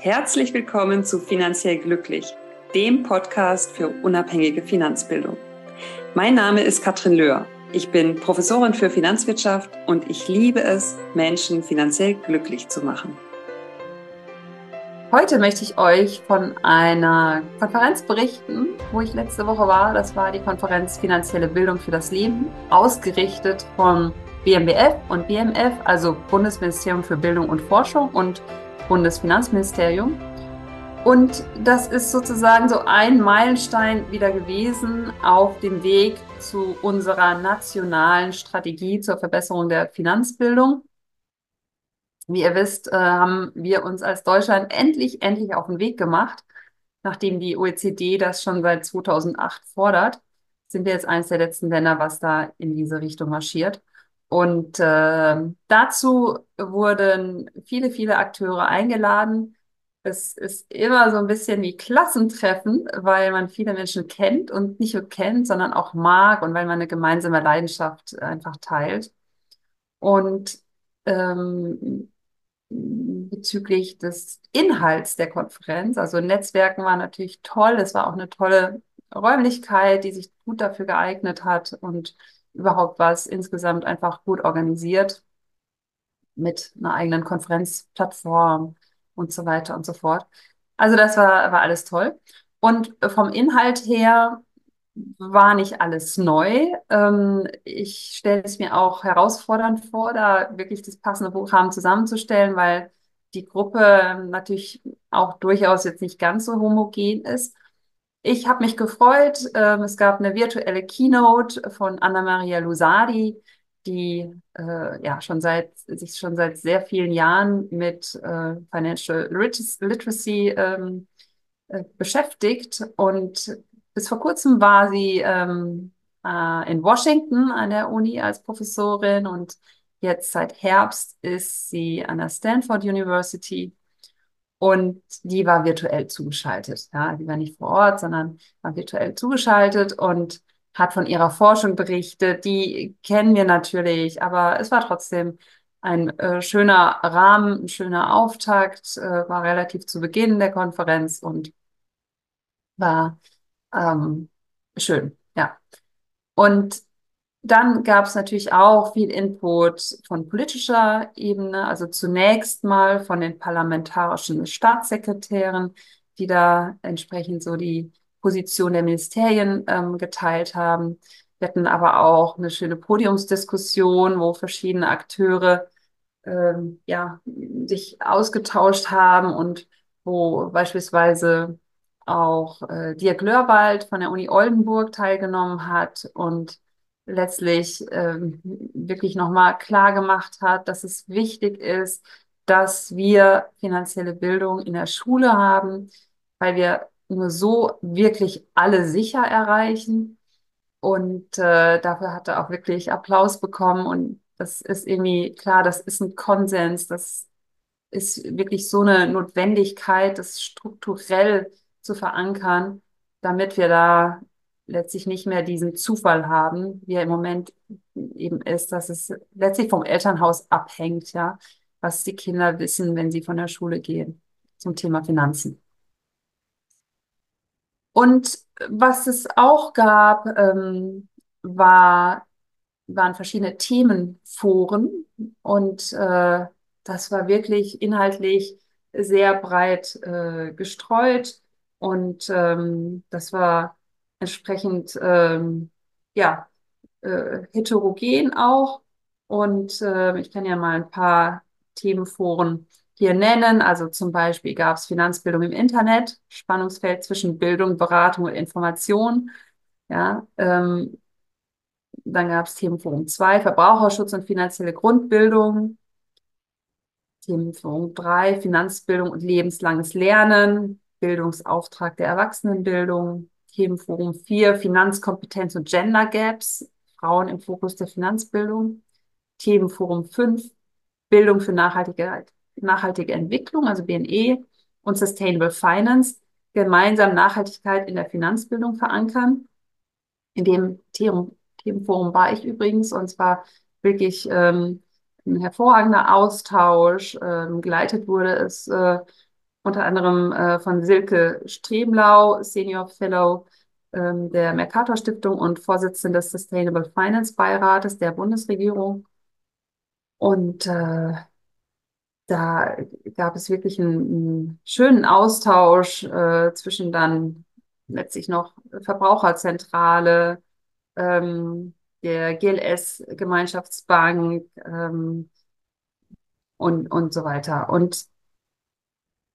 Herzlich willkommen zu Finanziell Glücklich, dem Podcast für unabhängige Finanzbildung. Mein Name ist Katrin Löhr. Ich bin Professorin für Finanzwirtschaft und ich liebe es, Menschen finanziell glücklich zu machen. Heute möchte ich euch von einer Konferenz berichten, wo ich letzte Woche war. Das war die Konferenz Finanzielle Bildung für das Leben, ausgerichtet von BMBF und BMF, also Bundesministerium für Bildung und Forschung und Bundesfinanzministerium. Und das ist sozusagen so ein Meilenstein wieder gewesen auf dem Weg zu unserer nationalen Strategie zur Verbesserung der Finanzbildung. Wie ihr wisst, äh, haben wir uns als Deutschland endlich, endlich auf den Weg gemacht. Nachdem die OECD das schon seit 2008 fordert, sind wir jetzt eines der letzten Länder, was da in diese Richtung marschiert. Und äh, dazu wurden viele, viele Akteure eingeladen. Es ist immer so ein bisschen wie Klassentreffen, weil man viele Menschen kennt und nicht nur kennt, sondern auch mag und weil man eine gemeinsame Leidenschaft einfach teilt. Und ähm, bezüglich des Inhalts der Konferenz, also Netzwerken war natürlich toll. Es war auch eine tolle Räumlichkeit, die sich gut dafür geeignet hat und überhaupt war es insgesamt einfach gut organisiert mit einer eigenen Konferenzplattform und so weiter und so fort. Also das war, war alles toll. Und vom Inhalt her war nicht alles neu. Ähm, ich stelle es mir auch herausfordernd vor, da wirklich das passende Programm zusammenzustellen, weil die Gruppe natürlich auch durchaus jetzt nicht ganz so homogen ist. Ich habe mich gefreut. Ähm, es gab eine virtuelle Keynote von Anna-Maria Lusardi, die äh, ja schon seit sich schon seit sehr vielen Jahren mit äh, Financial Literacy ähm, äh, beschäftigt und bis vor kurzem war sie ähm, äh, in Washington an der Uni als Professorin und jetzt seit Herbst ist sie an der Stanford University und die war virtuell zugeschaltet. Ja, die war nicht vor Ort, sondern war virtuell zugeschaltet und hat von ihrer Forschung berichtet. Die kennen wir natürlich, aber es war trotzdem ein äh, schöner Rahmen, ein schöner Auftakt, äh, war relativ zu Beginn der Konferenz und war ähm, schön, ja. Und dann gab es natürlich auch viel Input von politischer Ebene, also zunächst mal von den parlamentarischen Staatssekretären, die da entsprechend so die Position der Ministerien ähm, geteilt haben. Wir hatten aber auch eine schöne Podiumsdiskussion, wo verschiedene Akteure ähm, ja, sich ausgetauscht haben und wo beispielsweise auch äh, Dirk Lörwald von der Uni Oldenburg teilgenommen hat und letztlich ähm, wirklich nochmal klar gemacht hat, dass es wichtig ist, dass wir finanzielle Bildung in der Schule haben, weil wir nur so wirklich alle sicher erreichen. Und äh, dafür hat er auch wirklich Applaus bekommen. Und das ist irgendwie klar, das ist ein Konsens, das ist wirklich so eine Notwendigkeit, das strukturell zu verankern, damit wir da letztlich nicht mehr diesen Zufall haben, wie er im Moment eben ist, dass es letztlich vom Elternhaus abhängt, ja, was die Kinder wissen, wenn sie von der Schule gehen zum Thema Finanzen. Und was es auch gab, ähm, war, waren verschiedene Themenforen und äh, das war wirklich inhaltlich sehr breit äh, gestreut und ähm, das war entsprechend ähm, ja äh, heterogen auch. Und äh, ich kann ja mal ein paar Themenforen hier nennen. Also zum Beispiel gab es Finanzbildung im Internet, Spannungsfeld zwischen Bildung, Beratung und Information. Ja, ähm, dann gab es Themenforum 2, Verbraucherschutz und finanzielle Grundbildung. Themenforum 3, Finanzbildung und lebenslanges Lernen, Bildungsauftrag der Erwachsenenbildung. Themenforum 4, Finanzkompetenz und Gender Gaps, Frauen im Fokus der Finanzbildung. Themenforum 5, Bildung für nachhaltige, nachhaltige Entwicklung, also BNE und Sustainable Finance, gemeinsam Nachhaltigkeit in der Finanzbildung verankern. In dem Themen, Themenforum war ich übrigens und zwar wirklich ähm, ein hervorragender Austausch. Ähm, geleitet wurde es äh, unter anderem äh, von Silke Stremlau, Senior Fellow ähm, der Mercator Stiftung und Vorsitzende des Sustainable Finance Beirates der Bundesregierung. Und äh, da gab es wirklich einen, einen schönen Austausch äh, zwischen dann letztlich noch Verbraucherzentrale, ähm, der GLS-Gemeinschaftsbank ähm, und, und so weiter. Und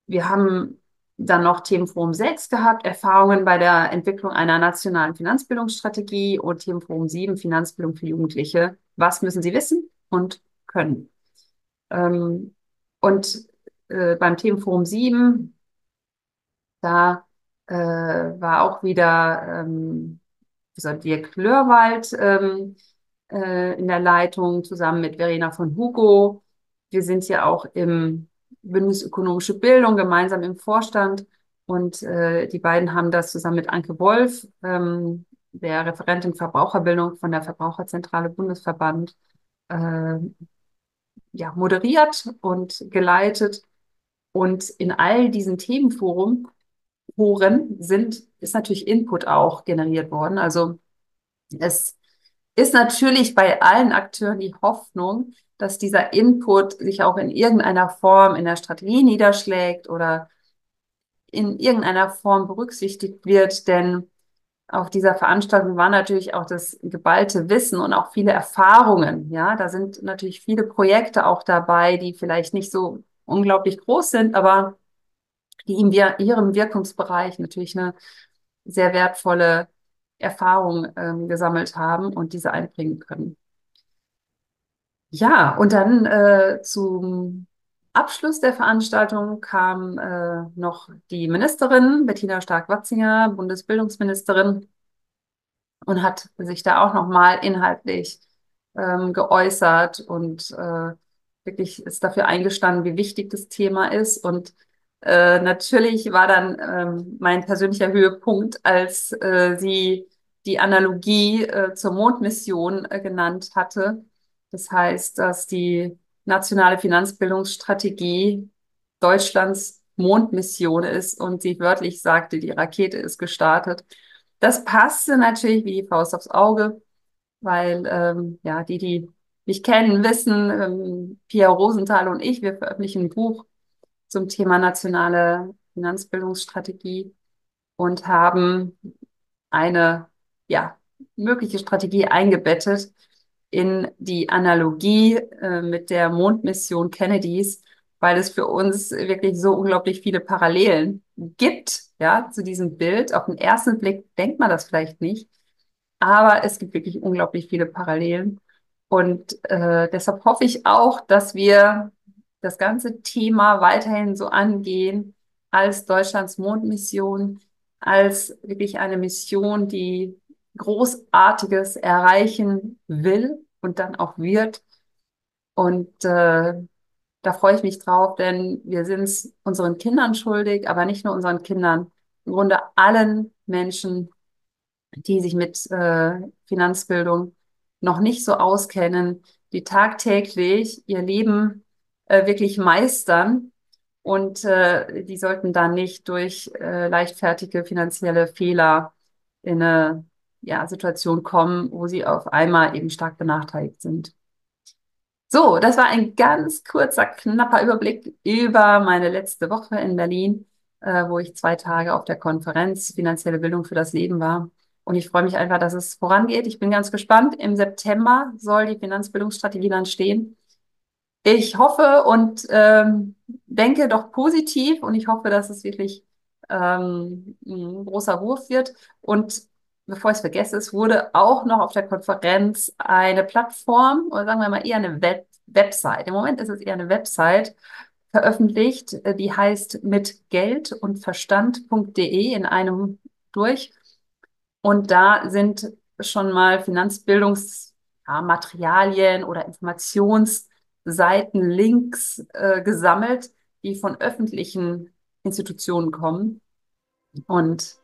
wir haben dann noch Themenforum 6 gehabt, Erfahrungen bei der Entwicklung einer nationalen Finanzbildungsstrategie und Themenforum 7, Finanzbildung für Jugendliche. Was müssen sie wissen und können? Ähm, und äh, beim Themenforum 7, da äh, war auch wieder ähm, Dirk Lörwald ähm, äh, in der Leitung zusammen mit Verena von Hugo. Wir sind ja auch im Bündnis Ökonomische Bildung gemeinsam im Vorstand und äh, die beiden haben das zusammen mit Anke Wolf, ähm, der Referentin Verbraucherbildung von der Verbraucherzentrale Bundesverband, äh, ja, moderiert und geleitet. Und in all diesen Themenforum Foren sind, ist natürlich Input auch generiert worden. Also es ist natürlich bei allen Akteuren die Hoffnung, dass dieser Input sich auch in irgendeiner Form in der Strategie niederschlägt oder in irgendeiner Form berücksichtigt wird, denn auf dieser Veranstaltung war natürlich auch das geballte Wissen und auch viele Erfahrungen. Ja, da sind natürlich viele Projekte auch dabei, die vielleicht nicht so unglaublich groß sind, aber die in ihrem Wirkungsbereich natürlich eine sehr wertvolle Erfahrung ähm, gesammelt haben und diese einbringen können. Ja, und dann äh, zum Abschluss der Veranstaltung kam äh, noch die Ministerin, Bettina Stark-Watzinger, Bundesbildungsministerin, und hat sich da auch nochmal inhaltlich ähm, geäußert und äh, wirklich ist dafür eingestanden, wie wichtig das Thema ist. Und äh, natürlich war dann ähm, mein persönlicher Höhepunkt, als äh, sie die Analogie äh, zur Mondmission äh, genannt hatte. Das heißt, dass die nationale Finanzbildungsstrategie Deutschlands Mondmission ist und sie wörtlich sagte, die Rakete ist gestartet. Das passte natürlich wie die Faust aufs Auge, weil ähm, ja die, die mich kennen, wissen, ähm, Pia Rosenthal und ich, wir veröffentlichen ein Buch zum Thema nationale Finanzbildungsstrategie und haben eine ja, mögliche Strategie eingebettet in die Analogie äh, mit der Mondmission Kennedys, weil es für uns wirklich so unglaublich viele Parallelen gibt, ja, zu diesem Bild. Auf den ersten Blick denkt man das vielleicht nicht, aber es gibt wirklich unglaublich viele Parallelen. Und äh, deshalb hoffe ich auch, dass wir das ganze Thema weiterhin so angehen als Deutschlands Mondmission, als wirklich eine Mission, die Großartiges erreichen will und dann auch wird. Und äh, da freue ich mich drauf, denn wir sind es unseren Kindern schuldig, aber nicht nur unseren Kindern, im Grunde allen Menschen, die sich mit äh, Finanzbildung noch nicht so auskennen, die tagtäglich ihr Leben äh, wirklich meistern. Und äh, die sollten dann nicht durch äh, leichtfertige finanzielle Fehler in eine ja, Situation kommen, wo sie auf einmal eben stark benachteiligt sind. So, das war ein ganz kurzer, knapper Überblick über meine letzte Woche in Berlin, äh, wo ich zwei Tage auf der Konferenz Finanzielle Bildung für das Leben war. Und ich freue mich einfach, dass es vorangeht. Ich bin ganz gespannt. Im September soll die Finanzbildungsstrategie dann stehen. Ich hoffe und ähm, denke doch positiv und ich hoffe, dass es wirklich ähm, ein großer Wurf wird. Und bevor ich es vergesse, es wurde auch noch auf der Konferenz eine Plattform oder sagen wir mal eher eine Web Website. Im Moment ist es eher eine Website veröffentlicht, äh, die heißt mit Geld und Verstand.de in einem durch. Und da sind schon mal Finanzbildungsmaterialien ja, oder Informationsseiten, Links äh, gesammelt, die von öffentlichen Institutionen kommen. Und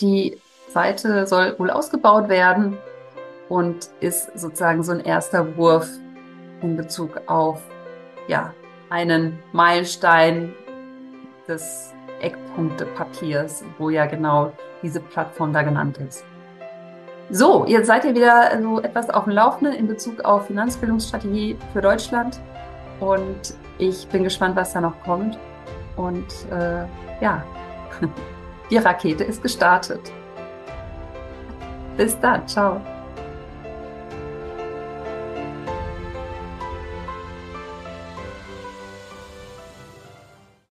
die Seite soll wohl ausgebaut werden und ist sozusagen so ein erster Wurf in Bezug auf ja, einen Meilenstein des Eckpunkte-Papiers, wo ja genau diese Plattform da genannt ist. So, jetzt seid ihr wieder so etwas auf dem Laufenden in Bezug auf Finanzbildungsstrategie für Deutschland. Und ich bin gespannt, was da noch kommt. Und äh, ja, die Rakete ist gestartet. Bis dann, ciao.